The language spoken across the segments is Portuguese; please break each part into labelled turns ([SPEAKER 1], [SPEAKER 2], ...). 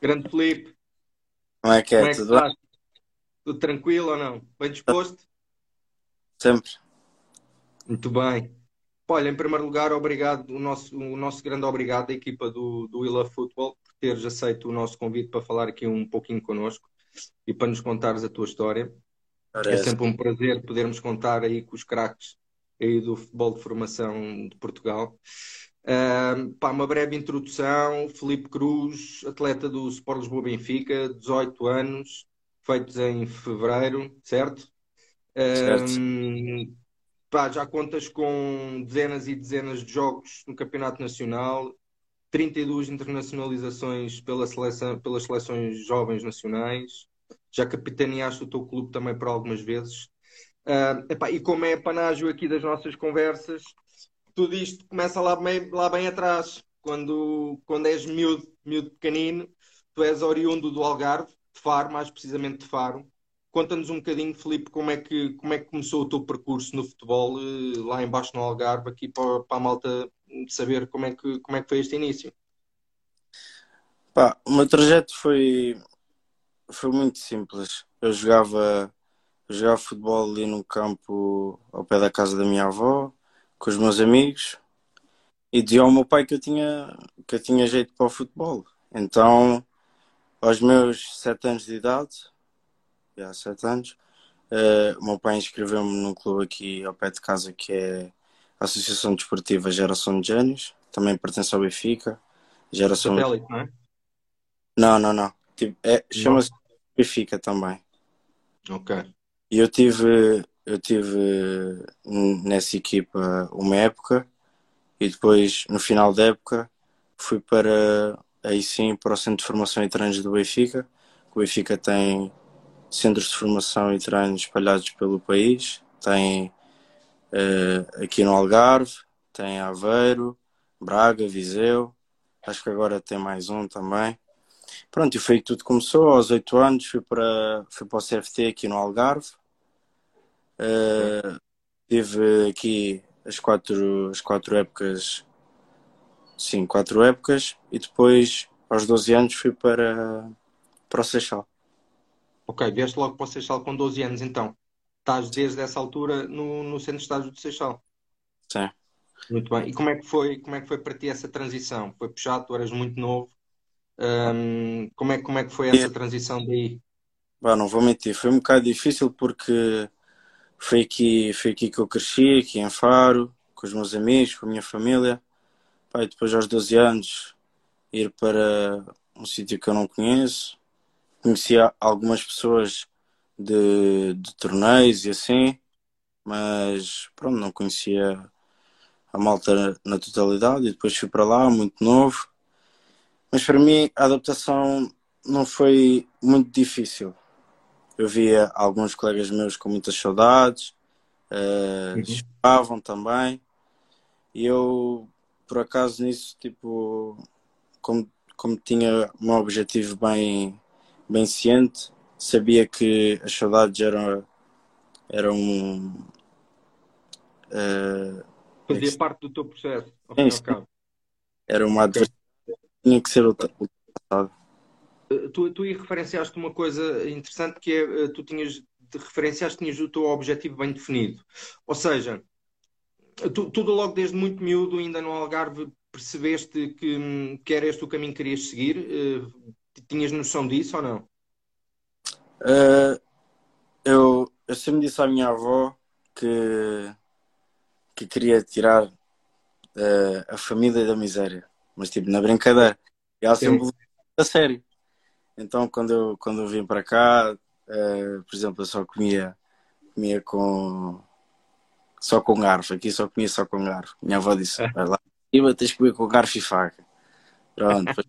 [SPEAKER 1] Grande Felipe.
[SPEAKER 2] Como é que é?
[SPEAKER 1] Como é que
[SPEAKER 2] Tudo bem?
[SPEAKER 1] Tudo tranquilo ou não? Bem disposto?
[SPEAKER 2] Sempre.
[SPEAKER 1] Muito bem. Olha, em primeiro lugar, obrigado, o nosso, o nosso grande obrigado à equipa do, do Love Football por teres aceito o nosso convite para falar aqui um pouquinho connosco e para nos contares a tua história. É
[SPEAKER 2] Parece.
[SPEAKER 1] sempre um prazer podermos contar aí com os craques aí do futebol de formação de Portugal. Pá, uma breve introdução. Felipe Cruz, atleta do Sport Lisboa Benfica, 18 anos, feitos em fevereiro, certo?
[SPEAKER 2] Certo.
[SPEAKER 1] Pá, já contas com dezenas e dezenas de jogos no Campeonato Nacional, 32 internacionalizações pela seleção, pelas seleções jovens nacionais. Já capitaneaste o teu clube também por algumas vezes. Ah, epá, e como é panágio aqui das nossas conversas, tudo isto começa lá bem, lá bem atrás, quando, quando és miúdo, miúdo pequenino, tu és oriundo do Algarve, de Faro, mais precisamente de Faro. Conta-nos um bocadinho, Filipe, como é que, como é que começou o teu percurso no futebol, eh, lá embaixo no Algarve, aqui para, para a malta saber como é que, como é que foi este início.
[SPEAKER 2] Pá, o meu trajeto foi, foi muito simples. Eu jogava, eu jogava futebol ali num campo ao pé da casa da minha avó, com os meus amigos, e dizia ao meu pai que eu tinha, que eu tinha jeito para o futebol. Então, aos meus sete anos de idade, já sete anos, o meu pai inscreveu-me num clube aqui ao pé de casa que é a Associação Desportiva Geração de Gênios, também pertence ao Benfica. Geração
[SPEAKER 1] Satélite, não é?
[SPEAKER 2] Não, não, não. Tipo, é, chama-se Benfica também.
[SPEAKER 1] Ok.
[SPEAKER 2] E eu tive, eu tive nessa equipa uma época e depois, no final da época, fui para, aí sim, para o Centro de Formação e Treinos do Benfica. O Benfica tem centros de formação e treinos espalhados pelo país. Tem eh, aqui no Algarve, tem Aveiro, Braga, Viseu. Acho que agora tem mais um também. Pronto, e foi que tudo começou. Aos oito anos fui para, fui para o CFT aqui no Algarve. Eh, tive aqui as quatro, as quatro épocas, sim, quatro épocas. E depois, aos 12 anos, fui para, para o Seixal.
[SPEAKER 1] Ok, vieste logo para o Seixal com 12 anos, então. Estás desde essa altura no, no centro de estágio do Seixal.
[SPEAKER 2] Sim.
[SPEAKER 1] Muito bem. E como é que foi, como é que foi para ti essa transição? Foi puxado, tu eras muito novo. Ahm, como é, como é que foi essa transição daí?
[SPEAKER 2] Bah, não vou mentir, foi um bocado difícil porque foi aqui, foi aqui que eu cresci, aqui em Faro, com os meus amigos, com a minha família. Depois aos 12 anos ir para um sítio que eu não conheço. Conhecia algumas pessoas de, de torneios e assim, mas pronto, não conhecia a malta na totalidade e depois fui para lá, muito novo. Mas para mim a adaptação não foi muito difícil. Eu via alguns colegas meus com muitas saudades, eh,
[SPEAKER 1] Uhum.
[SPEAKER 2] choravam também, e eu, por acaso, nisso, tipo, como, como tinha um objetivo bem, bem ciente, sabia que as saudades eram, eram é que
[SPEAKER 1] Fazia
[SPEAKER 2] se-
[SPEAKER 1] parte do teu processo, ao fim e ao cabo.
[SPEAKER 2] era uma adversidade que tinha que ser ultra- ultrapassada.
[SPEAKER 1] Uh, Tu, tu aí referenciaste uma coisa interessante que é, uh, tu tinhas, te referenciaste, tinhas o teu objetivo bem definido. Ou seja, tu, tu logo desde muito miúdo, ainda no Algarve, percebeste que, hum, que era este o caminho que querias seguir? Uh, Tinhas noção disso ou não?
[SPEAKER 2] Eh, eu, eu sempre disse à minha avó que, que queria tirar eh, a família da miséria, mas tipo na brincadeira. E ela sempre a sério. Então quando eu, quando eu vim para cá, eh, por exemplo, eu só comia, comia com só com garfo. Aqui só comia só com garfo. Minha avó disse, vai lá, e tens que comer com garfo e faca. Pronto, depois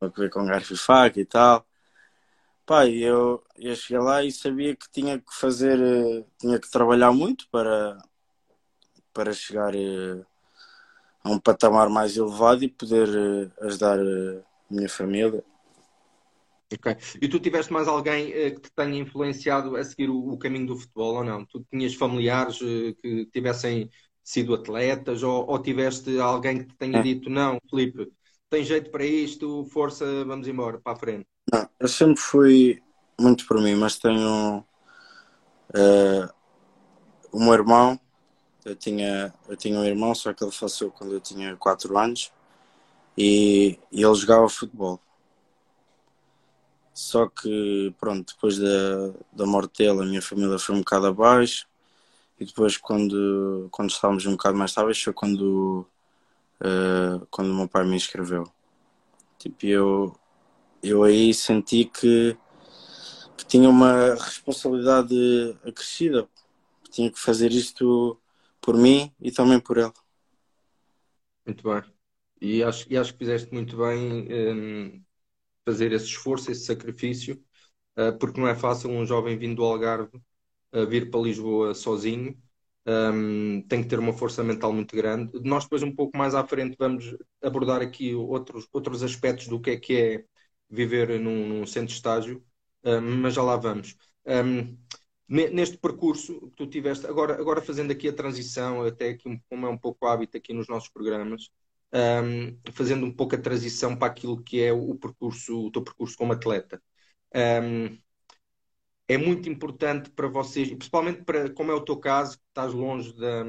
[SPEAKER 2] comer com garfo e faca e tal. Pá, eu, eu cheguei lá e sabia que tinha que fazer, eh, tinha que trabalhar muito para, para chegar eh, a um patamar mais elevado e poder ajudar a minha família.
[SPEAKER 1] Ok. E tu tiveste mais alguém eh, que te tenha influenciado a seguir o, o caminho do futebol ou não? Tu tinhas familiares eh, que tivessem sido atletas ou, ou tiveste alguém que te tenha dito, não, Filipe, tem jeito para isto, força, vamos embora, para a frente?
[SPEAKER 2] Não, eu sempre fui muito por mim, mas tenho uh, o meu irmão, eu tinha, eu tinha um irmão, só que ele faleceu quando eu tinha 4 anos e, e ele jogava futebol. Só que, pronto, depois da, da morte dele, a minha família foi um bocado abaixo. E depois, quando, quando estávamos um bocado mais estáveis, foi quando, uh, quando o meu pai me inscreveu. Tipo, eu, eu aí senti que, que tinha uma responsabilidade acrescida. Tinha que fazer isto por mim e também por ele.
[SPEAKER 1] Muito bem. E acho, e acho que fizeste muito bem um, fazer esse esforço, esse sacrifício, uh, porque não é fácil um jovem vindo do Algarve uh, vir para Lisboa sozinho. Um, tem que ter uma força mental muito grande. Nós depois um pouco mais à frente vamos abordar aqui outros, outros aspectos do que é que é viver num, num centro de estágio, um, mas já lá vamos. Um, neste percurso que tu tiveste, agora, agora fazendo aqui a transição, até aqui como é um pouco hábito aqui nos nossos programas, um, fazendo um pouco a transição para aquilo que é o percurso, o teu percurso como atleta. Um, é muito importante para vocês, principalmente para, como é o teu caso, que estás longe da,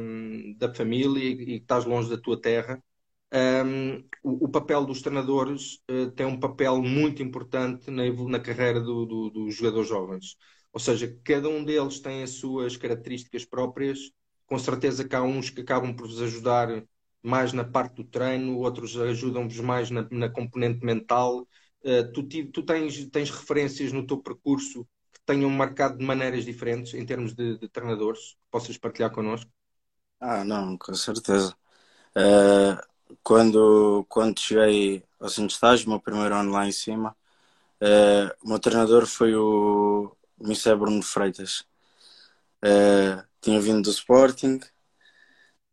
[SPEAKER 1] da família e que estás longe da tua terra, um, o, o, papel dos treinadores uh, tem um papel muito importante na, na carreira do, do, dos jogadores jovens. Ou seja, cada um deles tem as suas características próprias. Com certeza que há uns que acabam por vos ajudar mais na parte do treino, outros ajudam-vos mais na, na, componente mental. Uh, tu, tu tens, tens referências no teu percurso que tenham marcado de maneiras diferentes em termos de, de treinadores que possas partilhar connosco?
[SPEAKER 2] Ah, não, com certeza. Uh, quando, quando cheguei ao centro de estágio, meu primeiro ano lá em cima, uh, o meu treinador foi o Mr. Bruno Freitas. Uh, tinha vindo do Sporting,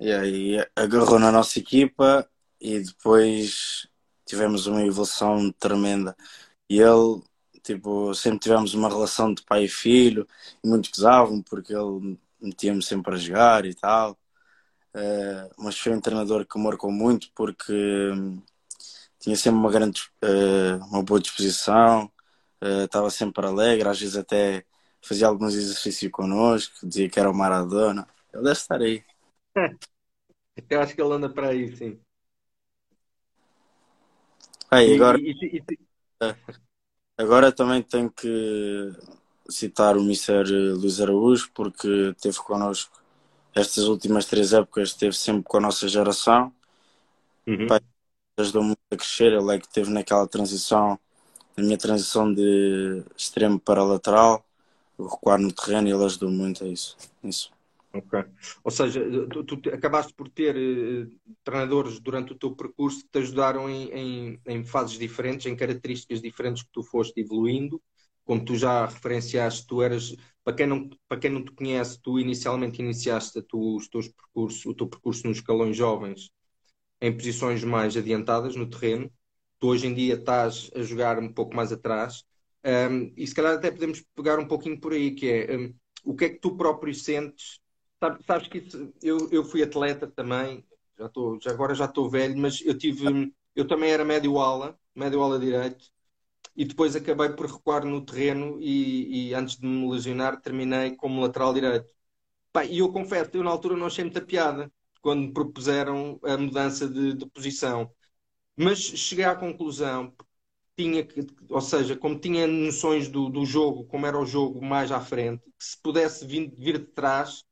[SPEAKER 2] e aí agarrou na nossa equipa e depois tivemos uma evolução tremenda. E ele, tipo, sempre tivemos uma relação de pai e filho, e muitos gozavam porque ele metia-me sempre a jogar e tal. Uh, mas foi um treinador que marcou muito porque hum, tinha sempre uma grande, uh, uma boa disposição, uh, estava sempre alegre, às vezes até fazia alguns exercícios connosco, dizia que era o Maradona. Ele deve estar aí.
[SPEAKER 1] Eu acho que ele anda para aí, sim.
[SPEAKER 2] Aí, agora, e, e, e, é. agora também tenho que citar o Mr. Luís Araújo, porque esteve connosco estas últimas três épocas, esteve sempre com a nossa geração. Uhum. ajudou muito a crescer. Ele é que esteve naquela transição, na minha transição de extremo para lateral, recuar no terreno, ele ajudou muito a isso. isso.
[SPEAKER 1] Ou seja, tu, tu acabaste por ter uh, treinadores durante o teu percurso que te ajudaram em, em, em, fases diferentes, em características diferentes que tu foste evoluindo. Como tu já referenciaste, tu eras, para quem não, para quem não te conhece, tu inicialmente iniciaste tu, os teus percursos, o teu percurso nos escalões jovens em posições mais adiantadas no terreno. Tu hoje em dia estás a jogar um pouco mais atrás. Um, e se calhar até podemos pegar um pouquinho por aí, que é um, o que é que tu próprio sentes sabes que isso, eu, eu fui atleta também, já estou, já agora já estou velho, mas eu tive, eu também era médio ala, médio ala direito, e depois acabei por recuar no terreno e, e antes de me lesionar terminei como lateral direito. e eu confesso, eu na altura não achei muita piada quando me propuseram a mudança de, de posição. Mas cheguei à conclusão, tinha que, ou seja, como tinha noções do, do jogo, como era o jogo mais à frente, que se pudesse vir, vir de trás,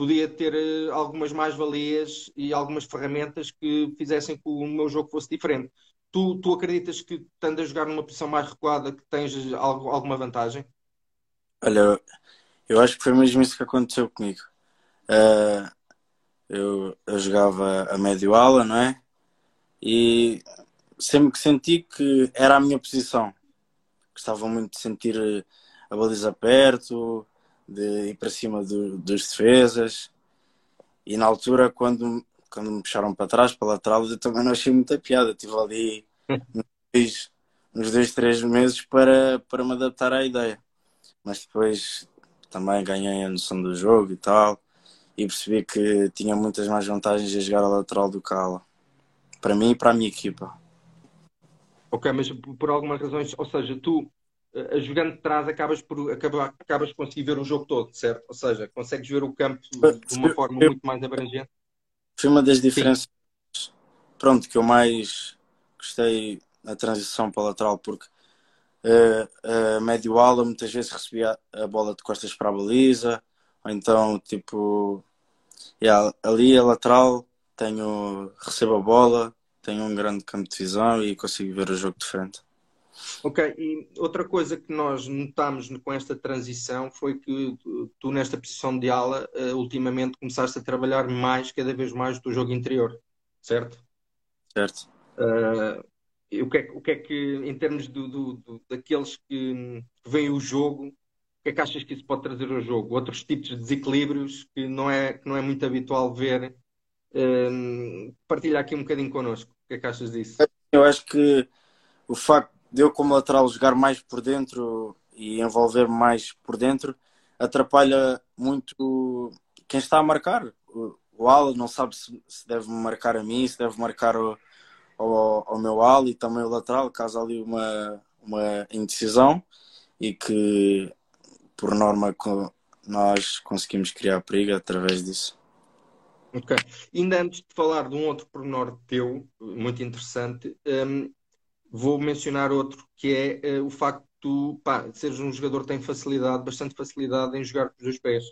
[SPEAKER 1] podia ter eh, algumas mais-valias e algumas ferramentas que fizessem que o meu jogo fosse diferente. Tu, tu acreditas que, estando a jogar numa posição mais recuada, que tens algo, alguma vantagem?
[SPEAKER 2] Olha, eu acho que foi mesmo isso que aconteceu comigo. Uh, eu, eu jogava a médio ala, não é? E sempre que senti que era a minha posição. Gostava muito de sentir a baliza perto, de ir para cima do, dos defesas. E na altura, quando, quando me puxaram para trás, para a lateral, eu também não achei muita piada. Estive ali uns, uns dois, três meses para, para me adaptar à ideia. Mas depois também ganhei a noção do jogo e tal. E percebi que tinha muitas mais vantagens a jogar a lateral do que a ala. Para mim e para a minha equipa.
[SPEAKER 1] Ok, mas por algumas razões, ou seja, tu jogando de trás acabas por acabas, acabas conseguir ver o jogo todo, certo? Ou seja, consegues ver o campo de uma forma muito mais abrangente.
[SPEAKER 2] Foi uma das diferenças, Sim. pronto, que eu mais gostei na transição para a lateral, porque uh, uh, médio ala muitas vezes recebia a bola de costas para a baliza, ou então tipo yeah, ali a lateral tenho, recebo a bola, tenho um grande campo de visão e consigo ver o jogo de frente.
[SPEAKER 1] Ok, e outra coisa que nós notámos com esta transição foi que tu, nesta posição de ala, uh, ultimamente começaste a trabalhar mais, cada vez mais, do jogo interior, certo?
[SPEAKER 2] Certo.
[SPEAKER 1] Uh, o que, é, o que é que, em termos do, do, do, daqueles que veem o jogo, o que é que achas que isso pode trazer ao jogo? Outros tipos de desequilíbrios que não é, que não é muito habitual ver. Um, partilha aqui um bocadinho connosco. O que é que achas disso?
[SPEAKER 2] Eu acho que o facto de eu, como lateral, jogar mais por dentro e envolver mais por dentro atrapalha muito quem está a marcar. O, o Al não sabe se, deve marcar a mim, se deve marcar o ao, meu ala e também o lateral, caso ali uma, uma indecisão e que por norma nós conseguimos criar perigo através disso.
[SPEAKER 1] Ok. Ainda antes de falar de um outro pormenor teu, muito interessante, um, vou mencionar outro que é uh, o facto de tu seres um jogador que tem facilidade, bastante facilidade em jogar com os dois pés.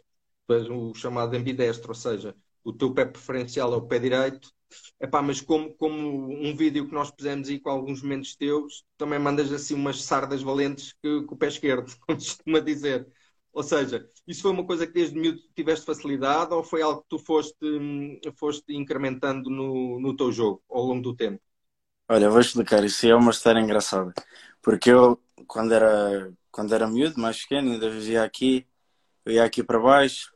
[SPEAKER 1] O chamado ambidestro, ou seja, o teu pé preferencial é o pé direito Epá, mas como, como um vídeo que nós pusemos aí com alguns momentos teus, também mandas assim umas sardas valentes que, com o pé esquerdo, como costuma dizer. Ou seja, isso foi uma coisa que desde miúdo tiveste facilidade ou foi algo que tu foste, foste incrementando no, no teu jogo ao longo do tempo?
[SPEAKER 2] Olha, vou explicar. Isso é uma história engraçada. Porque eu, quando era, quando era miúdo, mais pequeno, ainda vivia aqui, eu ia aqui para baixo,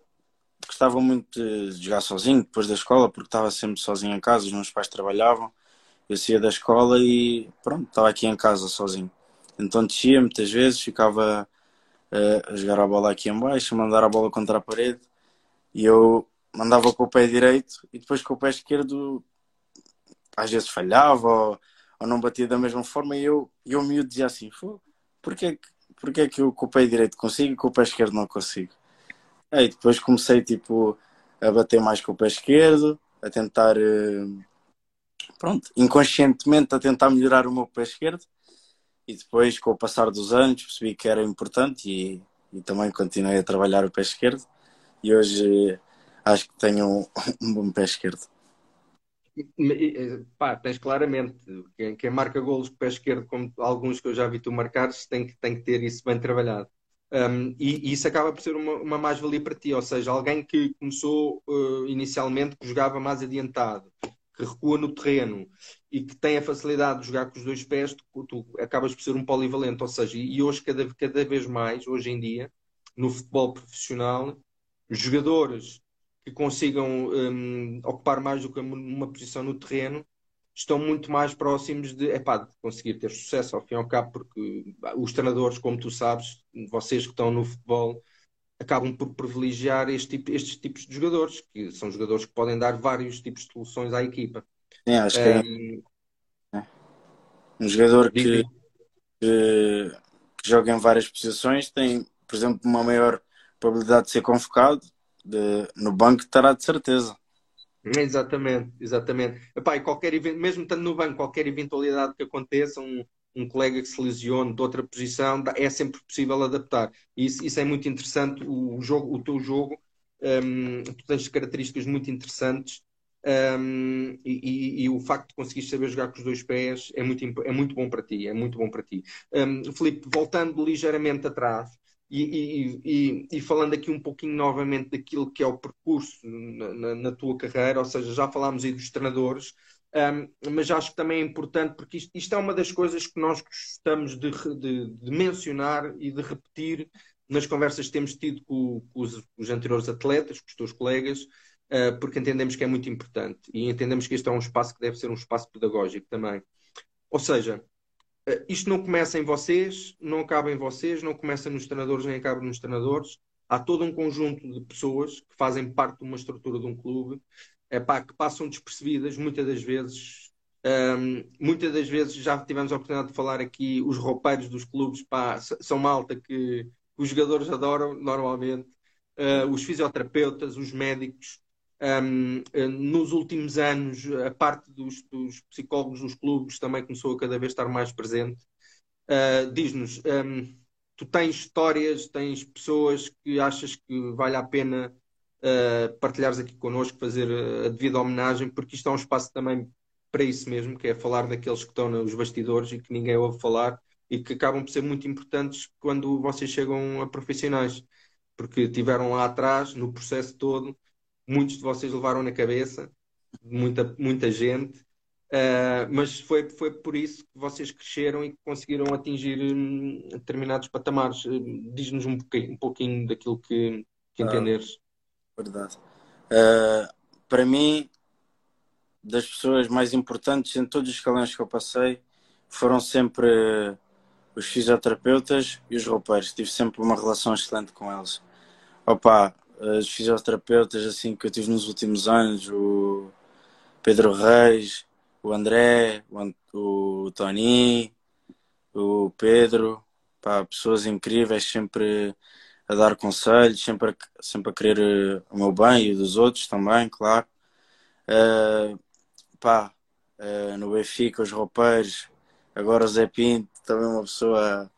[SPEAKER 2] gostava muito de jogar sozinho depois da escola, porque estava sempre sozinho em casa, os meus pais trabalhavam, eu saía da escola e pronto, estava aqui em casa sozinho. Então descia muitas vezes, ficava uh, a jogar a bola aqui em baixo, a mandar a bola contra a parede e eu mandava com o pé direito e depois com o pé esquerdo às vezes falhava ou, ou não batia da mesma forma e eu, eu me dizia assim, porquê, porquê que eu com o pé direito consigo e com o pé esquerdo não consigo? Aí depois comecei tipo a bater mais com o pé esquerdo, a tentar eh, pronto, inconscientemente a tentar melhorar o meu pé esquerdo e depois com o passar dos anos percebi que era importante e, e também continuei a trabalhar o pé esquerdo e hoje acho que tenho um, um bom pé esquerdo.
[SPEAKER 1] Pá, tens claramente quem, quem marca golos o pé esquerdo, como alguns que eu já vi tu marcar, tem que, tem que ter isso bem trabalhado. Um, e, e, isso acaba por ser uma, uma mais-valia para ti, ou seja, alguém que começou uh, inicialmente, que jogava mais adiantado, que recua no terreno e que tem a facilidade de jogar com os dois pés, tu, tu acabas por ser um polivalente, ou seja, e hoje cada, cada vez mais, hoje em dia, no futebol profissional, jogadores que consigam um, ocupar mais do que uma posição no terreno estão muito mais próximos de, epá, de conseguir ter sucesso ao fim e ao cabo, porque os treinadores, como tu sabes, vocês que estão no futebol, acabam por privilegiar este tipo, estes tipos de jogadores, que são jogadores que podem dar vários tipos de soluções à equipa.
[SPEAKER 2] Sim, acho que um, é um jogador que, que, que, joga em várias posições tem, por exemplo, uma maior probabilidade de ser convocado de, no banco estará de certeza.
[SPEAKER 1] Exatamente, exatamente. Epá, qualquer mesmo estando no banco, qualquer eventualidade que aconteça, um, um colega que se lesione de outra posição, é sempre possível adaptar. Isso, isso é muito interessante. O, jogo, o teu jogo, um, tu tens características muito interessantes um, e, e, e, o facto de conseguir saber jogar com os dois pés é muito, é muito bom para ti. É muito bom para ti. Um, Filipe, voltando ligeiramente atrás, e, e, e, falando aqui um pouquinho novamente daquilo que é o percurso na, na, na tua carreira, ou seja, já falámos aí dos treinadores, um, mas acho que também é importante porque isto, isto, é uma das coisas que nós gostamos de, de, de, mencionar e de repetir nas conversas que temos tido com, com os, os, anteriores atletas, com os teus colegas, uh, porque entendemos que é muito importante e entendemos que este é um espaço que deve ser um espaço pedagógico também. Ou seja, isto não começa em vocês, não acaba em vocês, não começa nos treinadores, nem acaba nos treinadores. Há todo um conjunto de pessoas que fazem parte de uma estrutura de um clube epá, que passam despercebidas muitas das vezes Um, muitas das vezes já tivemos a oportunidade de falar aqui, os roupeiros dos clubes pá, são malta que os jogadores adoram normalmente, uh, os fisioterapeutas, os médicos. Um, uh, nos últimos anos, a parte dos, dos, psicólogos dos clubes também começou a cada vez estar mais presente. Uh, Diz-nos, um, tu tens histórias, tens pessoas que achas que vale a pena uh, partilhares aqui connosco, fazer a devida homenagem, porque isto é um espaço também para isso mesmo, que é falar daqueles que estão nos bastidores e que ninguém ouve falar e que acabam por ser muito importantes quando vocês chegam a profissionais, porque tiveram lá atrás, no processo todo, muitos de vocês levaram na cabeça, muita, muita gente, uh, mas foi, foi por isso que vocês cresceram e conseguiram atingir um, determinados patamares. Uh, Diz-nos um pouquinho, um pouquinho daquilo que, que ah, entenderes.
[SPEAKER 2] Verdade. Uh, para mim, das pessoas mais importantes em todos os escalões que eu passei foram sempre os fisioterapeutas e os roupeiros. Tive sempre uma relação excelente com eles. Opa, os fisioterapeutas assim que eu tive nos últimos anos, o Pedro Reis, o André, o, o Tony, o Pedro, pá, pessoas incríveis, sempre a dar conselhos, sempre a, sempre a querer o meu bem e o dos outros também, claro. Uh, pá, uh, no Benfica, os roupeiros, agora o Zé Pinto, também uma pessoa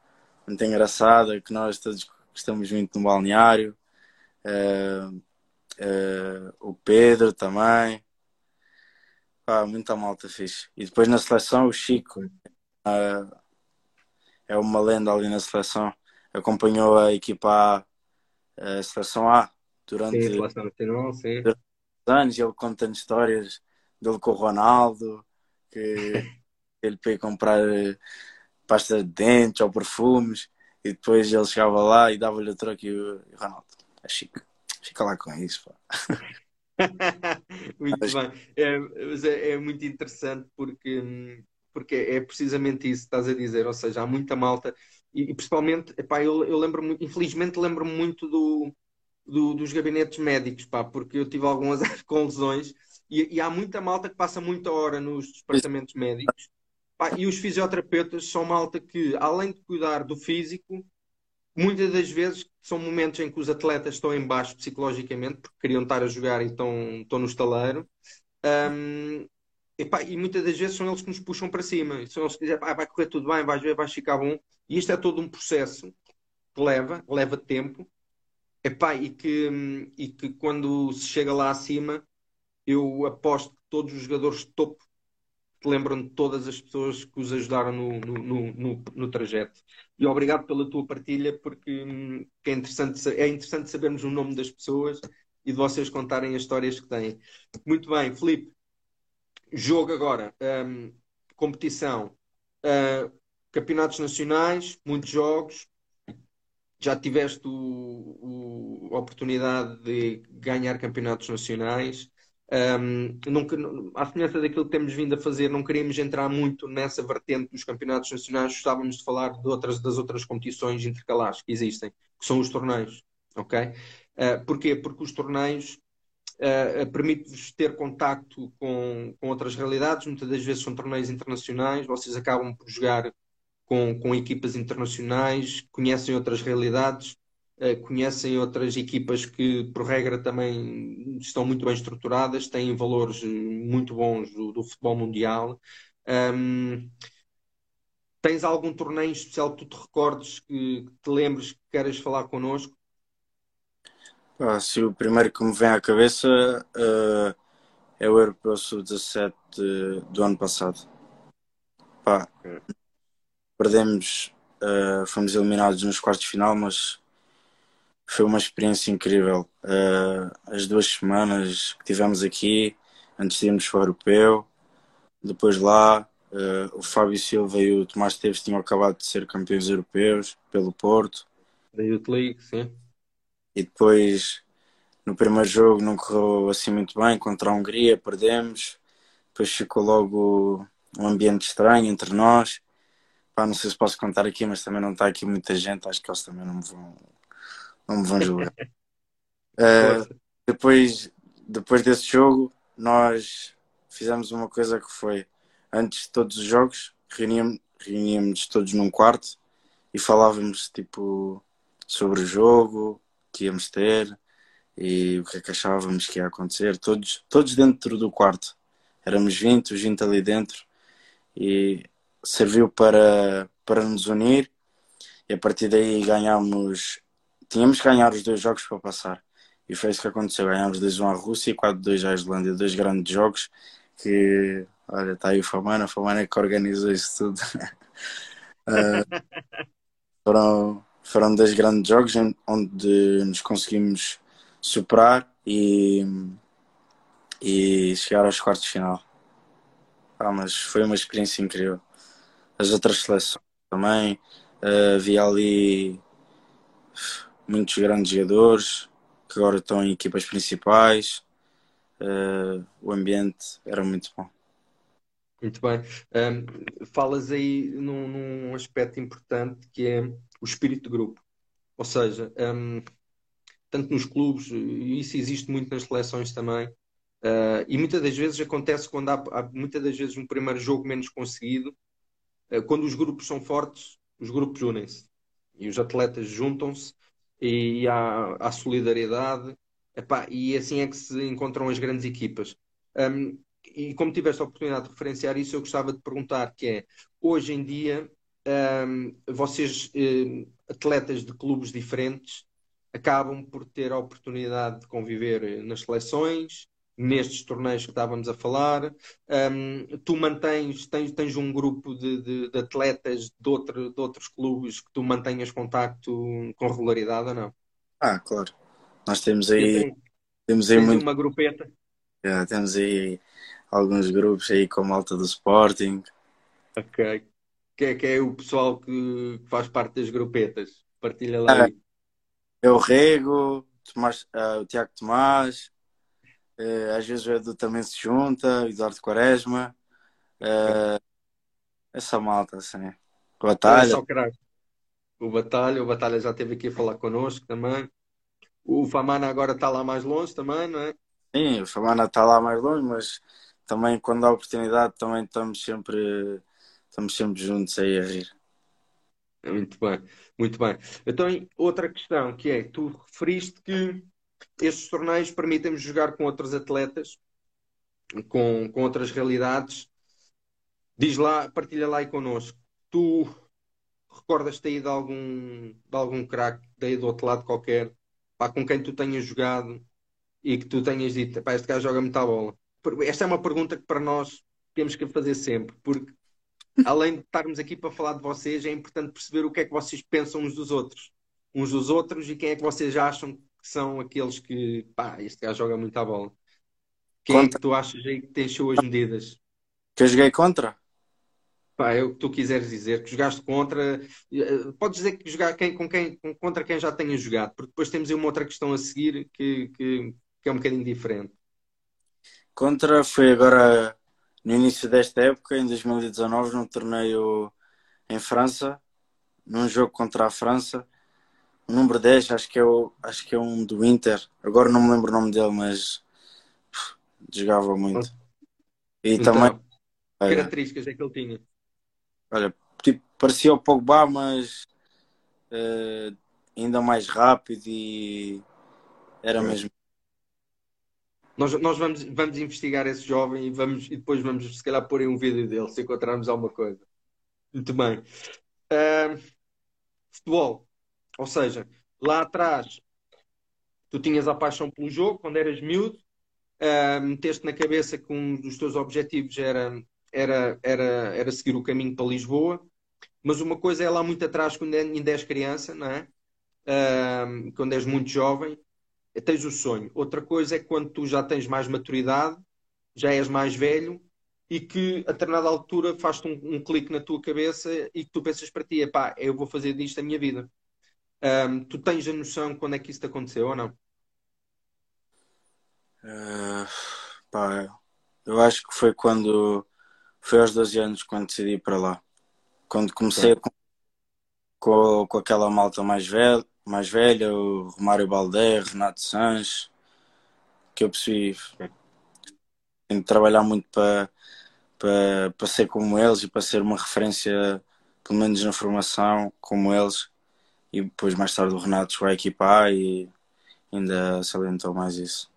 [SPEAKER 2] muito engraçada, que nós todos gostamos muito no balneário. Uh, uh, o Pedro também. Muita malta fixe. E depois na seleção o Chico. é uma lenda ali na seleção. Acompanhou a equipa A, a seleção A durante, sim,
[SPEAKER 1] nacional, sim.
[SPEAKER 2] durante anos e ele conta histórias dele com o Ronaldo, que ele foi comprar eh, pasta de dentes ou perfumes e depois ele chegava lá e dava-lhe o troco e o Ronaldo, é chique, fica lá com isso. Pá.
[SPEAKER 1] muito bem, é, é, é, muito interessante porque, porque é precisamente isso que estás a dizer, ou seja, há muita malta e, e principalmente, epá, eu, eu lembro infelizmente lembro-me muito do, do, dos gabinetes médicos, pá, porque eu tive algumas com lesões e, e, há muita malta que passa muita hora nos departamentos médicos. Pá, e os fisioterapeutas são malta que, além de cuidar do físico, muitas das vezes são momentos em que os atletas estão em baixo psicologicamente, porque queriam estar a jogar e estão, estão no estaleiro. Um, e, pá, e, muitas das vezes são eles que nos puxam para cima. São eles que dizem, ah, vai correr tudo bem, vais ver, vais ficar bom. E isto é todo um processo que leva, leva tempo. Epá, e, que, e que quando se chega lá acima eu aposto que todos os jogadores de topo lembram de todas as pessoas que os ajudaram no, no, no, no trajeto. E obrigado pela tua partilha, porque hum, é, interessante, é interessante sabermos o nome das pessoas e de vocês contarem as histórias que têm. Muito bem, Felipe. Jogo agora. Um, competição. Uh, campeonatos nacionais, muitos jogos. Já tiveste a oportunidade de ganhar campeonatos nacionais. Um, à semelhança daquilo que temos vindo a fazer, não queríamos entrar muito nessa vertente dos campeonatos nacionais, gostávamos de falar de outras, das outras competições intercalares que existem, que são os torneios. Ok? Uh, porquê? Porque os torneios uh, permitem-vos ter contacto com, com outras realidades, muitas das vezes são torneios internacionais, vocês acabam por jogar com, com equipas internacionais, conhecem outras realidades conhecem outras equipas que, por regra, também estão muito bem estruturadas, têm valores eh, muito bons do, do futebol mundial. Um, tens algum torneio especial que tu te recordes, que, que te lembres que queres falar connosco?
[SPEAKER 2] Ah, se o primeiro que me vem à cabeça uh, é o Europeu Sub-17 do ano passado. Pá, perdemos, uh, fomos eliminados nos quartos de final, mas foi uma experiência incrível. Uh, as duas semanas que tivemos aqui, antes de irmos para o europeu, depois lá, uh, o Fábio Silva e o Tomás Teves tinham acabado de ser campeões europeus pelo Porto.
[SPEAKER 1] Da Youth League, sim.
[SPEAKER 2] E depois, no primeiro jogo, não correu assim muito bem contra a Hungria, perdemos. Depois ficou logo um ambiente estranho entre nós. Pá, não sei se posso contar aqui, mas também não está aqui muita gente, acho que eles também não me vão não me vão julgar. uh, depois, depois desse jogo, nós fizemos uma coisa que foi antes de todos os jogos, reuníamos, reuníamos todos num quarto e falávamos tipo sobre o jogo que íamos ter e o que é que achávamos que ia acontecer, todos, todos dentro do quarto. Éramos 20, os 20 ali dentro e serviu para, para nos unir e a partir daí ganhámos. Tínhamos que ganhar os dois jogos para passar. E foi isso que aconteceu. Ganhámos 2-1 à Rússia e 4-2 à Islândia. Dois grandes jogos que, olha, está aí o Famana, o Famana é que organizou isso tudo. uh, foram, foram dois grandes jogos onde nos conseguimos superar e, e chegar aos quartos de final. Ah, mas foi uma experiência incrível. As outras seleções também, uh, havia ali muitos grandes jogadores que agora estão em equipas principais. Uh, o ambiente era muito bom.
[SPEAKER 1] Muito bem. Um, falas aí num, num, aspecto importante que é o espírito de grupo. Ou seja, um, tanto nos clubes, e isso existe muito nas seleções também, uh, e muitas das vezes acontece quando há, há, muitas das vezes um primeiro jogo menos conseguido, uh, quando os grupos são fortes, os grupos unem-se e os atletas juntam-se e há, há solidariedade epá, e assim é que se encontram as grandes equipas. Um, e como tiveste a oportunidade de referenciar isso, eu gostava de perguntar que é, hoje em dia, um, vocês, um, atletas de clubes diferentes, acabam por ter a oportunidade de conviver nas seleções, nestes torneios que estávamos a falar. Um, tu mantens, tens, tens um grupo de, de, de atletas de, outro, de outros clubes que tu mantenhas contacto com regularidade ou não?
[SPEAKER 2] Ah, claro. Nós temos aí, temos aí muito...
[SPEAKER 1] uma grupeta.
[SPEAKER 2] Temos aí alguns grupos aí com a malta do Sporting.
[SPEAKER 1] Ok. Que é, que é o pessoal que faz parte das grupetas? Partilha lá. Ah,
[SPEAKER 2] é o Rego, Tomás, uh, o Tiago Tomás, uh, às vezes o Edu também se junta, o Eduardo Quaresma. Uh, essa malta, assim.
[SPEAKER 1] O Batalha. O Batalha, o Batalha já esteve aqui a falar connosco também. O Famana agora está lá mais longe também, não é?
[SPEAKER 2] Sim, o Famana está lá mais longe, mas também quando há oportunidade também estamos sempre, estamos sempre juntos aí a rir.
[SPEAKER 1] Muito bem, muito bem. Então, outra questão que é, tu referiste que estes torneios permitem-nos jogar com outros atletas, com, com outras realidades. Diz lá, partilha lá aí connosco. Tu recordas-te aí de algum, de algum craque daí do outro lado qualquer, pá, com quem tu tenhas jogado e que tu tenhas dito, pá, este gajo joga muita bola? Esta é uma pergunta que para nós temos que fazer sempre, porque além de estarmos aqui para falar de vocês, é importante perceber o que é que vocês pensam uns dos outros. Uns dos outros e quem é que vocês acham que são aqueles que, pá, este gajo joga muito à bola. Quem contra. é que tu achas aí que tem suas medidas?
[SPEAKER 2] Que eu joguei contra?
[SPEAKER 1] Pá, é o que tu quiseres dizer, que jogaste contra. Eh, podes dizer que jogar quem, com quem, contra quem já tenhas jogado, porque depois temos aí uma outra questão a seguir que, que, que é um bocadinho diferente.
[SPEAKER 2] Contra foi agora no início desta época, em 2019, num torneio em França, num jogo contra a França. O número 10, acho que é, o, acho que é um do Inter. Agora não me lembro o nome dele, mas pff, jogava muito.
[SPEAKER 1] E então, também. Que características é que ele tinha?
[SPEAKER 2] Olha, tipo, parecia o Pogba, mas uh, ainda mais rápido e era mesmo
[SPEAKER 1] nós, nós vamos, vamos investigar esse jovem e, vamos, e depois vamos, se calhar, pôr em um vídeo dele se encontrarmos alguma coisa. Muito bem. Uh, futebol. Ou seja, lá atrás tu tinhas a paixão pelo jogo quando eras miúdo, uh, meteste na cabeça que um dos teus objetivos era, era, era, era seguir o caminho para Lisboa, mas uma coisa é lá muito atrás quando ainda és criança, não é? Uh, quando és muito jovem, tens o sonho. Outra coisa é quando tu já tens mais maturidade, já és mais velho e que a determinada altura faz-te um, um, clique na tua cabeça e que tu pensas para ti, pá, eu vou fazer disto a minha vida. Um, tu tens a noção quando é que isso te aconteceu ou não?
[SPEAKER 2] Uh, pá, eu acho que foi quando foi aos 12 anos quando decidi ir para lá. Quando comecei com, com, com aquela malta mais velha, mais velha, o Romário Baldé, Renato Sanches, que eu percebi tenho de trabalhar muito para, para, para ser como eles e para ser uma referência, pelo menos na formação, como eles. E depois, mais tarde, o Renato chegou à equipa e ainda salientou mais isso.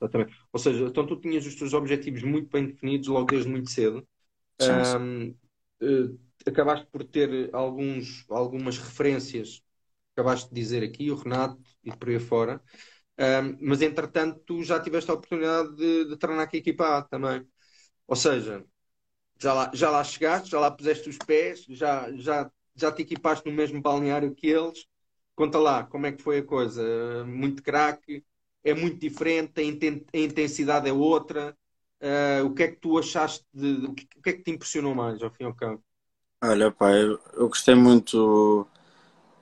[SPEAKER 1] Exatamente. Ou seja, então tu tinhas os teus objetivos muito bem definidos logo desde muito cedo. Sim, sim. Um, eh, acabaste por ter alguns, algumas referências, acabaste de dizer aqui, o Renato e por aí fora. Um, mas entretanto, tu já tiveste a oportunidade de, de treinar com a equipa A também. Ou seja, já lá, já lá chegaste, já lá puseste os pés, já, já, já te equipaste no mesmo balneário que eles. Conta lá, como é que foi a coisa? Muito craque, é muito diferente, a intensidade é outra. Uh, o que é que tu achaste de, o, que, o que é que te impressionou mais ao fim e ao cabo?
[SPEAKER 2] Olha, pá, eu, eu gostei muito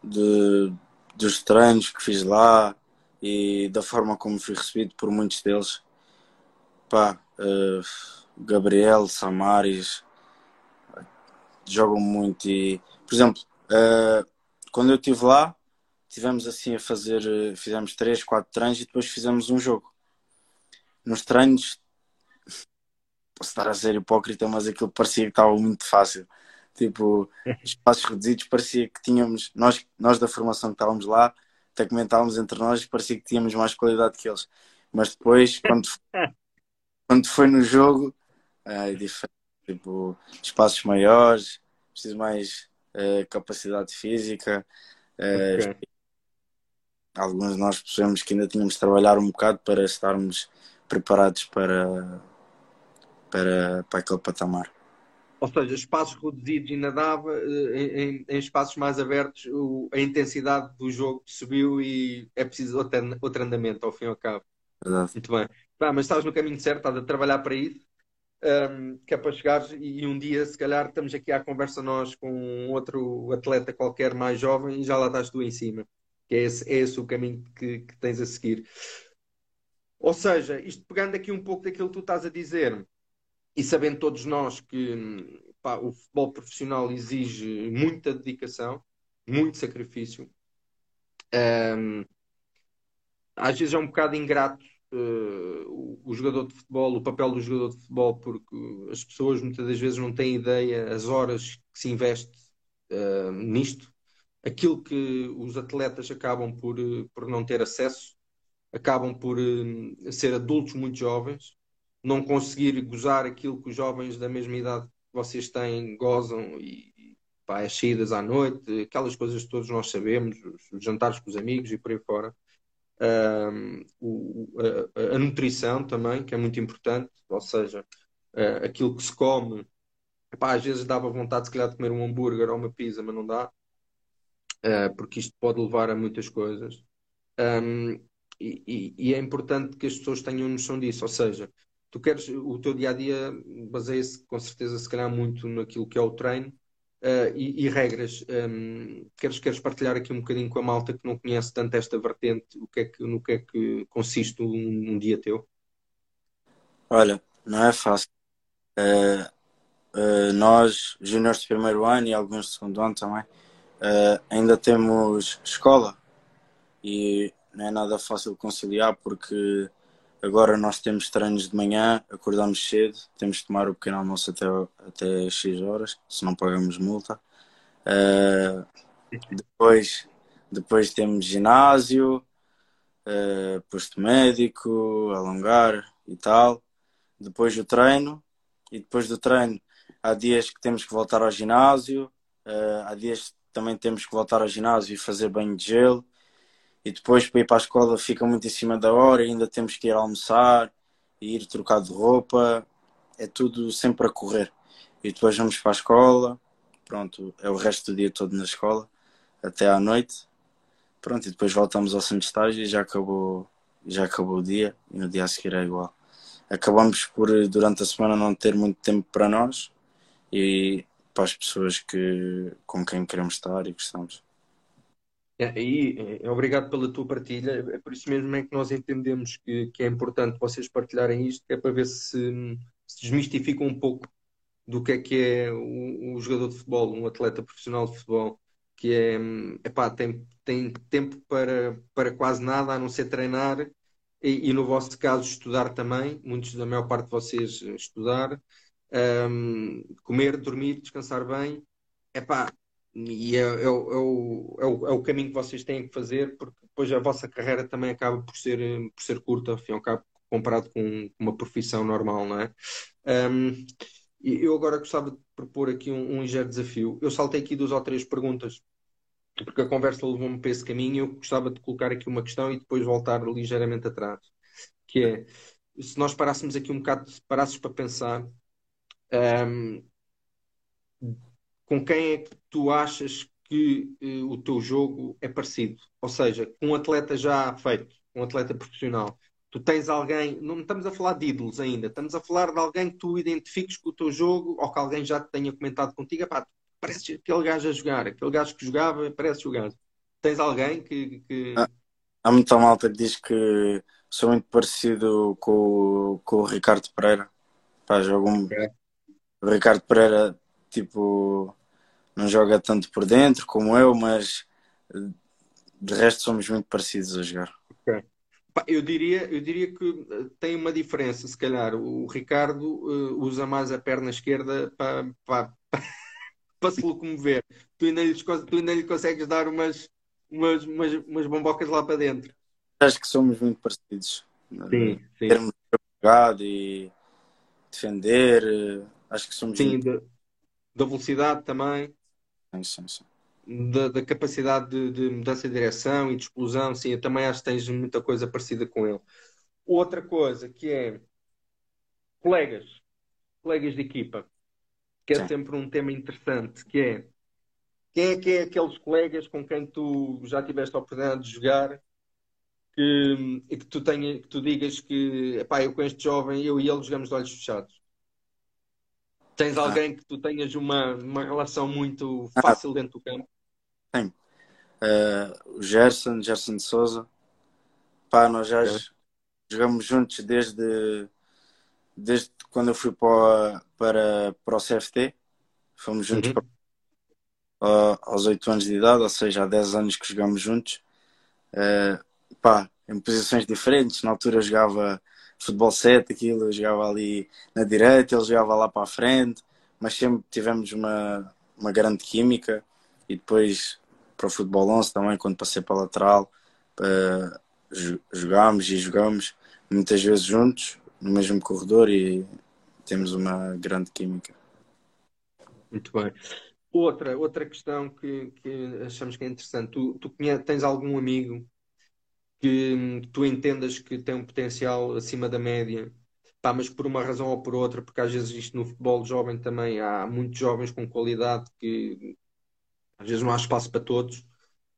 [SPEAKER 2] de, dos treinos que fiz lá e da forma como fui recebido por muitos deles. Pá, uh, Gabriel, Samaris, jogam muito e, por exemplo, uh, quando eu estive lá, tivemos assim a fazer, fizemos três, quatro treinos e depois fizemos um jogo. Nos treinos, posso estar a ser hipócrita, mas aquilo parecia que estava muito fácil. Tipo, espaços reduzidos, parecia que tínhamos, nós, nós da formação que estávamos lá, até comentávamos entre nós, parecia que tínhamos mais qualidade que eles. Mas depois, quando, quando foi no jogo, é diferente. Tipo, espaços maiores, preciso mais uh, capacidade física. Uh, okay. Alguns de nós percebemos que ainda tínhamos de trabalhar um bocado para estarmos preparados para, para, para aquele patamar.
[SPEAKER 1] Ou seja, espaços reduzidos ainda dava, eh, em, em espaços mais abertos o, a intensidade do jogo subiu e é preciso outro, outro andamento ao fim e ao cabo.
[SPEAKER 2] Verdade.
[SPEAKER 1] Muito bem. Mas estás no caminho certo, estás a trabalhar para isso um, que é para chegar e um dia, se calhar, estamos aqui à conversa nós com outro atleta qualquer mais jovem e já lá estás tu em cima. Que é esse, é esse o caminho que, que tens a seguir. Ou seja, isto pegando aqui um pouco daquilo que tu estás a dizer e sabendo todos nós que pá, o futebol profissional exige muita dedicação, muito sacrifício. Um, às vezes é um bocado ingrato uh, o, jogador de futebol, o papel do jogador de futebol, porque as pessoas muitas das vezes não têm ideia as horas que se investe uh, nisto, aquilo que os atletas acabam por, eh, por não ter acesso, acabam por uh, ser adultos muito jovens, não conseguir gozar aquilo que os jovens da mesma idade que vocês têm gozam e as saídas à noite, aquelas coisas que todos nós sabemos, os, jantares com os amigos e por aí fora a, nutrição também, que é muito importante, ou seja, aquilo que se come, epá, às vezes dava vontade, se calhar, de comer um hambúrguer ou uma pizza, mas não dá, uh, porque isto pode levar a muitas coisas. E, é importante que as pessoas tenham noção disso, ou seja, tu queres o teu dia a dia baseia-se com certeza se calhar muito naquilo que é o treino Uh, e, e, regras. Um, ehm, queres, queres partilhar aqui um bocadinho com a malta que não conhece tanto esta vertente, o que é que, no que é que consiste um, um dia teu?
[SPEAKER 2] Olha, não é fácil. Uh, uh, nós, juniores de primeiro ano e alguns de segundo ano também, ainda temos escola e não é nada fácil conciliar porque Agora nós temos treinos de manhã, acordamos cedo, temos de tomar o pequeno almoço até, até X horas, se não pagamos multa. Uh, depois, depois temos ginásio, uh, posto médico, alongar e tal. Depois o treino, e depois do treino há dias que temos que voltar ao ginásio, uh, há dias que também temos que voltar ao ginásio e fazer banho de gelo e depois para ir para a escola fica muito em cima da hora, ainda temos que ir almoçar, ir trocar de roupa, é tudo sempre a correr. E depois vamos para a escola, pronto, é o resto do dia todo na escola, até à noite, pronto, e depois voltamos ao centro de estágio e já acabou, já acabou o dia, e no dia a seguir é igual. Acabamos por, durante a semana, não ter muito tempo para nós e para as pessoas que, com quem queremos estar e gostamos.
[SPEAKER 1] É, e é, obrigado pela tua partilha. É por isso mesmo é que nós entendemos que, que é importante vocês partilharem isto, que é para ver se, se desmistificam um pouco do que é que é o, o, jogador de futebol, um atleta profissional de futebol, que é, epá, tem, tem tempo para, para quase nada a não ser treinar e, e, no vosso caso estudar também, muitos da maior parte de vocês estudar, um, comer, dormir, descansar bem. Epá, e é, é, é, o, é, o, é o caminho que vocês têm que fazer, porque depois a vossa carreira também acaba por ser, por ser curta, ao cabo, comparado com uma profissão normal, não é? Um, eu agora gostava de propor aqui um, um ligeiro desafio. Eu saltei aqui duas ou três perguntas, porque a conversa levou-me para esse caminho. Eu gostava de colocar aqui uma questão e depois voltar ligeiramente atrás, que é, se nós parássemos aqui um bocado, parasses para pensar, um, com quem é que tu achas que uh, o teu jogo é parecido? Ou seja, com um atleta já feito, um atleta profissional, tu tens alguém, não estamos a falar de ídolos ainda, estamos a falar de alguém que tu identifiques com o teu jogo ou que alguém já te tenha comentado contigo, pá, parece aquele gajo a jogar, aquele gajo que jogava, parece o gajo. Tens alguém que. que...
[SPEAKER 2] Ah, há muita malta que diz que sou muito parecido com, com o Ricardo Pereira. Pá, jogo um... O Ricardo Pereira, tipo, não joga tanto por dentro como eu, mas de resto somos muito parecidos a jogar.
[SPEAKER 1] Okay. Eu diria, eu diria que eh, tem uma diferença, se calhar. O Ricardo uh, usa mais a perna esquerda para, para, para se locomover. Tu ainda, lhe, tu ainda lhe consegues dar umas, umas, umas, umas bombocas lá para dentro.
[SPEAKER 2] Acho que somos muito parecidos.
[SPEAKER 1] Sim, sim.
[SPEAKER 2] Termos jogado e defender, eh, acho que somos.
[SPEAKER 1] Sim, muito... da velocidade também.
[SPEAKER 2] Sim, sim,
[SPEAKER 1] da, da capacidade de, de, mudança de direção e de explosão, sim, eu também acho que tens muita coisa parecida com ele. Outra coisa que é colegas, colegas de equipa, que é sim. sempre um tema interessante, que é quem é que é aqueles colegas com quem tu já tiveste a oportunidade de jogar que, e que tu, tenha, que tu digas que pá, eu com este jovem, eu e ele jogamos de olhos fechados. Tens ah. alguém que tu tenhas uma, uma relação muito ah. fácil ah. dentro do campo?
[SPEAKER 2] Tem. Uh, o Gerson, Gerson de Souza. Pá, nós já é. jogamos juntos desde, desde quando eu fui para, para, para o CFT. Fomos juntos uhum. para, uh, aos 8 anos de idade, ou seja, há 10 anos que jogamos juntos. Uh, pá, em posições diferentes. Na altura eu jogava futebol 7, aquilo, eu jogava ali na direita, ele jogava lá para a frente, mas sempre tivemos uma, uma grande química e depois para o futebol 11 também, quando passei para a lateral, uh, jogámos e jogamos muitas vezes juntos, no mesmo corredor e temos uma grande química.
[SPEAKER 1] Muito bem. Outra, outra questão que, que achamos que é interessante, tu, tu tens algum amigo que tu entendas que tem um potencial acima da média, pá, mas por uma razão ou por outra, porque às vezes isto no futebol jovem também há muitos jovens com qualidade que às vezes não há espaço para todos,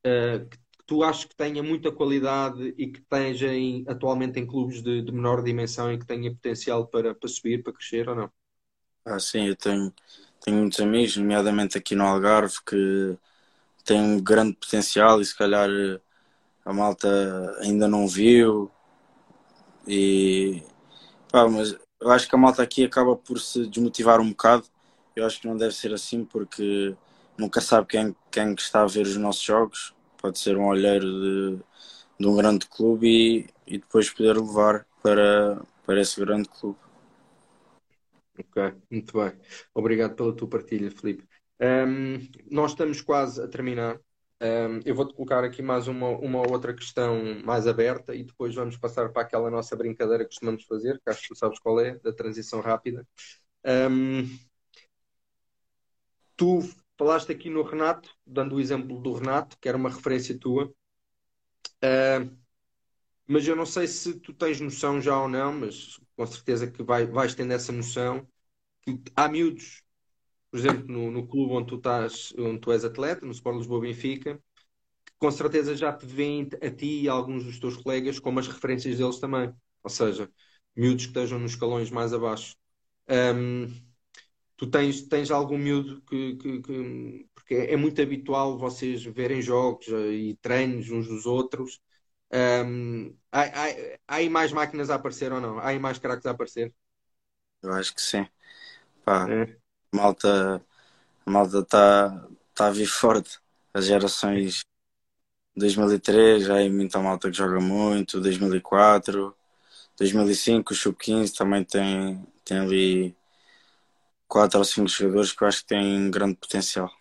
[SPEAKER 1] uh, que tu achas que tenha muita qualidade e que esteja em, atualmente em clubes de, de, menor dimensão e que tenha potencial para, para subir, para crescer ou não?
[SPEAKER 2] Ah, sim, eu tenho, tenho muitos amigos, nomeadamente aqui no Algarve, que têm um grande potencial e se calhar a malta ainda não viu. E pá, mas eu acho que a malta aqui acaba por se desmotivar um bocado. Eu acho que não deve ser assim porque nunca sabe quem, quem está a ver os nossos jogos. Pode ser um olheiro de, de um grande clube e, e depois poder levar para, para esse grande clube.
[SPEAKER 1] Ok, muito bem. Obrigado pela tua partilha, Felipe. Um, nós estamos quase a terminar. Um, eu vou-te colocar aqui mais uma, uma outra questão mais aberta e depois vamos passar para aquela nossa brincadeira que costumamos fazer, que acho que tu sabes qual é, da transição rápida. Um, tu falaste aqui no Renato, dando o exemplo do Renato, que era uma referência tua, uh, mas eu não sei se tu tens noção já ou não, mas com certeza que vai, vais tendo essa noção, que há miúdos por exemplo, no, no clube onde tu estás, onde tu és atleta, no Sport Lisboa Benfica, com certeza já te veem a ti e a alguns dos teus colegas como as referências deles também. Ou seja, miúdos que estejam nos escalões mais abaixo. Um, tu tens, tens algum miúdo que, que, que, Porque é muito habitual vocês verem jogos eh, e treinos uns dos outros. Um, há, há, há aí mais máquinas a aparecer ou não? Há aí mais craques a aparecer?
[SPEAKER 2] Eu acho que sim. Pá, é malta a malta está tá a vir forte. As gerações 2003 já é muita malta que joga muito, 2004, 2005 o Sub-15 também tem, tem ali quatro ou cinco jogadores que eu acho que têm grande potencial.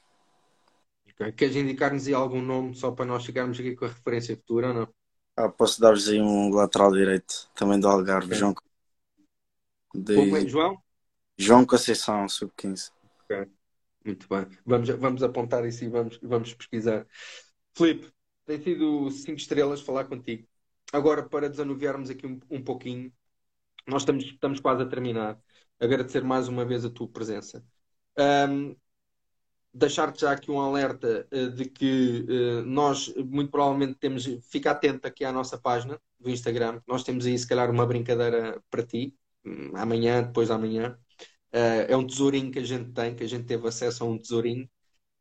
[SPEAKER 1] Okay. Queres indicar-nos aí algum nome só para nós ficarmos aqui com a referência futura ou não?
[SPEAKER 2] Ah, posso dar-vos aí um lateral direito também do Algarve, okay. João.
[SPEAKER 1] De... João?
[SPEAKER 2] João Conceição, sub-15.
[SPEAKER 1] Okay. Muito bem. Vamos, vamos apontar isso e vamos, vamos pesquisar. Filipe, tem sido cinco estrelas falar contigo. Agora, para desanuviarmos aqui um, um pouquinho, nós estamos, estamos quase a terminar. Agradecer mais uma vez a tua presença. Um, Deixar-te já aqui um alerta uh, de que uh, nós, muito provavelmente, temos. Fica atento aqui à nossa página do Instagram. Nós temos aí, se calhar, uma brincadeira para ti, um, amanhã, depois da manhã. Uh, é um tesourinho que a gente tem, que a gente teve acesso a um tesourinho.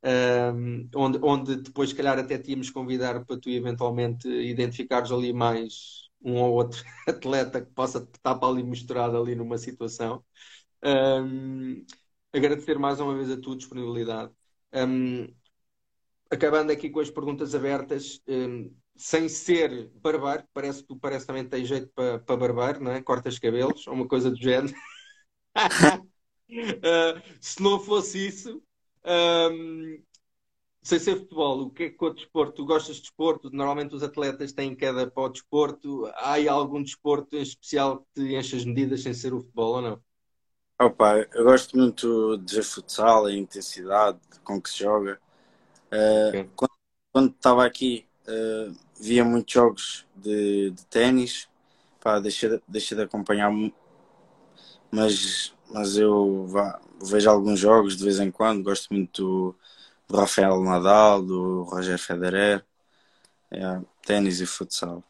[SPEAKER 1] Um, onde, onde depois, se calhar, até tínhamos convidar para tu eventualmente identificares ali mais um ou outro atleta que possa estar para ali misturado ali numa situação. Um, agradecer mais uma vez a tua disponibilidade. Um, acabando aqui com as perguntas abertas, sem ser barbeiro, parece que parece também tem jeito para, para barbeiro, não é? Cortas cabelos, ou uma coisa do género. uh, se não fosse isso, um, sem ser futebol, o que é que o desporto? Tu gostas de desporto? Normalmente os atletas têm queda para o desporto. Há algum desporto em especial que te enche as medidas sem ser o futebol ou não?
[SPEAKER 2] Opa, eu gosto muito de futsal, a intensidade com que se joga. Uh, okay. Quando estava aqui, uh, via muitos jogos de, de ténis. deixei, deixei de acompanhar, mas, mas eu vá, vejo alguns jogos de vez em quando. Gosto muito do Rafael Nadal, do Roger Federer, é, ténis e futsal.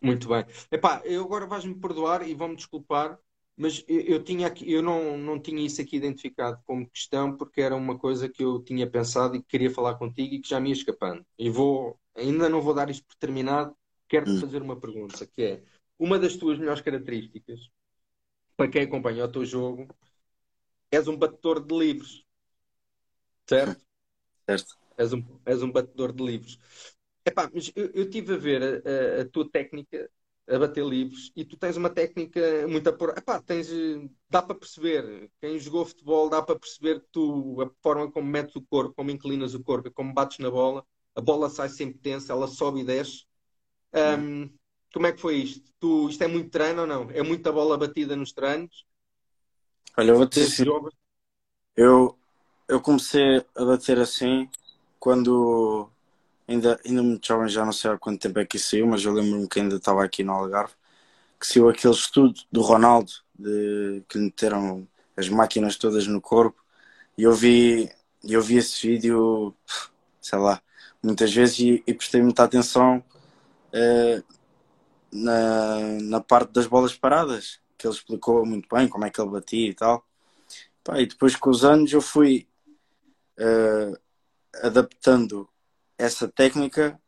[SPEAKER 1] Muito bem. Epá, eu agora vais-me perdoar e vão-me desculpar, mas eu, eu, tinha aqui, eu não, não tinha isso aqui identificado como questão porque era uma coisa que eu tinha pensado e que queria falar contigo e que já me ia escapando. E vou, ainda não vou dar isto por terminado, quero-te hum. fazer uma pergunta, que é uma das tuas melhores características, para quem acompanha o teu jogo, és um batedor de livros. Certo?
[SPEAKER 2] Certo.
[SPEAKER 1] És um, és um batedor de livros. Epá, mas eu, eu tive a ver a, a, a, tua técnica a bater livros e tu tens uma técnica muito apor... Epá, tens, dá para perceber. Quem jogou futebol dá para perceber que tu, a forma como metes o corpo, como inclinas o corpo, como bates na bola, a bola sai sempre tensa, ela sobe e desce. Um, como é que foi isto? Tu, isto é muito treino ou não? É muita bola batida nos treinos?
[SPEAKER 2] Olha, eu vou te dizer. Eu, eu comecei a bater assim quando ainda, ainda muito jovem, já não sei há quanto tempo é que isso saiu, mas eu lembro-me que ainda estava aqui no Algarve, que saiu aquele estudo do Ronaldo, de, que lhe meteram as máquinas todas no corpo, e eu vi, eu vi esse vídeo, sei lá, muitas vezes e, e prestei muita atenção uh, na, na parte das bolas paradas, que ele explicou muito bem como é que ele batia e tal. Pá, e depois com os anos eu fui uh, adaptando essa técnica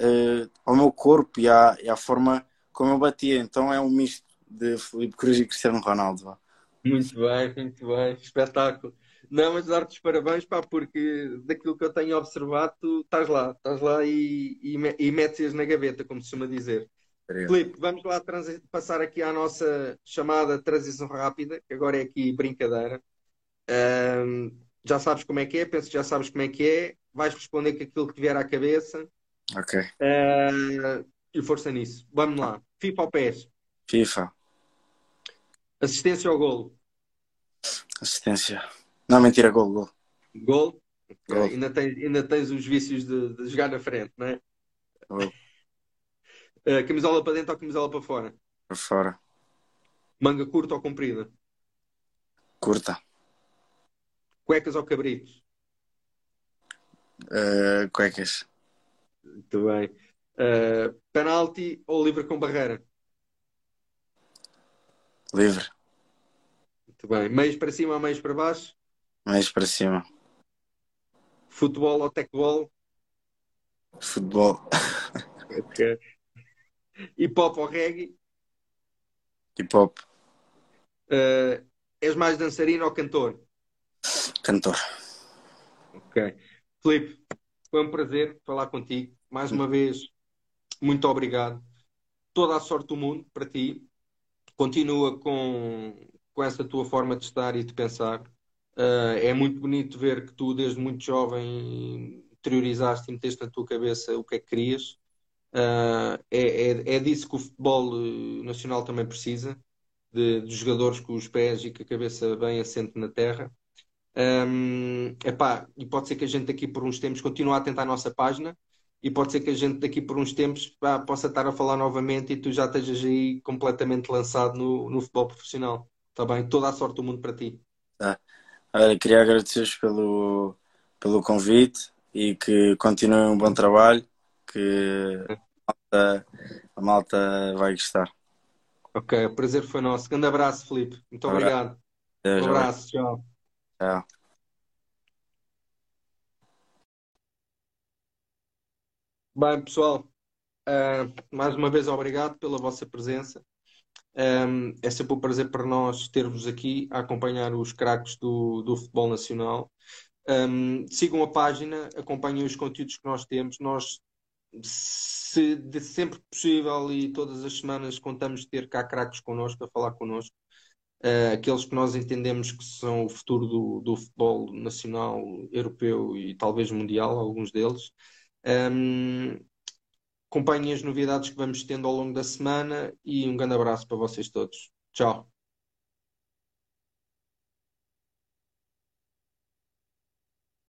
[SPEAKER 2] uh, ao meu corpo e à, e à, forma como eu batia. Então é um misto de Felipe Cruz e Cristiano Ronaldo.
[SPEAKER 1] Muito bem, muito bem, espetáculo. Não, mas dar-te os parabéns, pá, porque daquilo que eu tenho observado, tu estás lá, estás lá e, e, e metes na gaveta, como se chama dizer. Felipe, vamos lá passar aqui à nossa chamada transição rápida, que agora é aqui brincadeira. Um, já sabes como é que é, penso que já sabes como é que é, vais responder com aquilo que te vier à cabeça.
[SPEAKER 2] Ok.
[SPEAKER 1] Uh, e força nisso. Vamos lá. FIFA ao PES?
[SPEAKER 2] FIFA.
[SPEAKER 1] Assistência ao golo?
[SPEAKER 2] Assistência. Não, mentira, gol, gol.
[SPEAKER 1] Gol? Okay. Ainda, tens, ainda tens os vícios de, de jogar na frente, não é? Uh, camisola para dentro ou camisola para fora?
[SPEAKER 2] Para fora.
[SPEAKER 1] Manga curta ou comprida?
[SPEAKER 2] Curta.
[SPEAKER 1] Cuecas ou cabritos?
[SPEAKER 2] Uh, cuecas.
[SPEAKER 1] Muito bem. Uh, penalti ou livre com barreira?
[SPEAKER 2] Livre.
[SPEAKER 1] Muito bem. Meios para cima ou meios para baixo?
[SPEAKER 2] Meios para cima.
[SPEAKER 1] Futebol ou tecbol?
[SPEAKER 2] Futebol.
[SPEAKER 1] ok. Hip hop ou reggae?
[SPEAKER 2] Hip hop.
[SPEAKER 1] Uh, és mais dançarino ou cantor?
[SPEAKER 2] cantor.
[SPEAKER 1] Ok. Filipe, foi um prazer falar contigo. Mais uma vez, muito obrigado. Toda a sorte do mundo para ti. Continua com, com essa tua forma de estar e de pensar. Uh, é muito bonito ver que tu, desde muito jovem, interiorizaste e meteste na tua cabeça o que é que querias. Uh, é, é, é, disso que o futebol eh, nacional também precisa, de, de, jogadores com os pés e com a cabeça bem assente na terra. Um, epá, e pode ser que a gente daqui por uns tempos continue a atentar a nossa página e pode ser que a gente daqui por uns tempos pá, possa estar a falar novamente e tu já estejas aí completamente lançado no, no futebol profissional. Está bem? Toda a sorte do mundo para ti.
[SPEAKER 2] Tá. Olha, queria agradecer-vos pelo, pelo convite e que continuem um bom trabalho, que a malta, a malta vai gostar.
[SPEAKER 1] Ok, o prazer foi nosso. Grande abraço, Felipe. Muito um obrigado. Um abraço, tchau. Tchau. Bem, pessoal, uh, mais uma vez obrigado pela vossa presença. Um, é sempre um prazer para nós ter-vos aqui a acompanhar os craques do, do futebol nacional. Um, sigam a página, acompanhem os conteúdos que nós temos. Nós, se de sempre possível e todas as semanas, contamos ter cá craques connosco, a falar connosco. Uh, aqueles que nós entendemos que são o futuro do, do futebol nacional, europeu e talvez mundial, alguns deles. Um, acompanhem as novidades que vamos tendo ao longo da semana e um grande abraço para vocês todos. Tchau.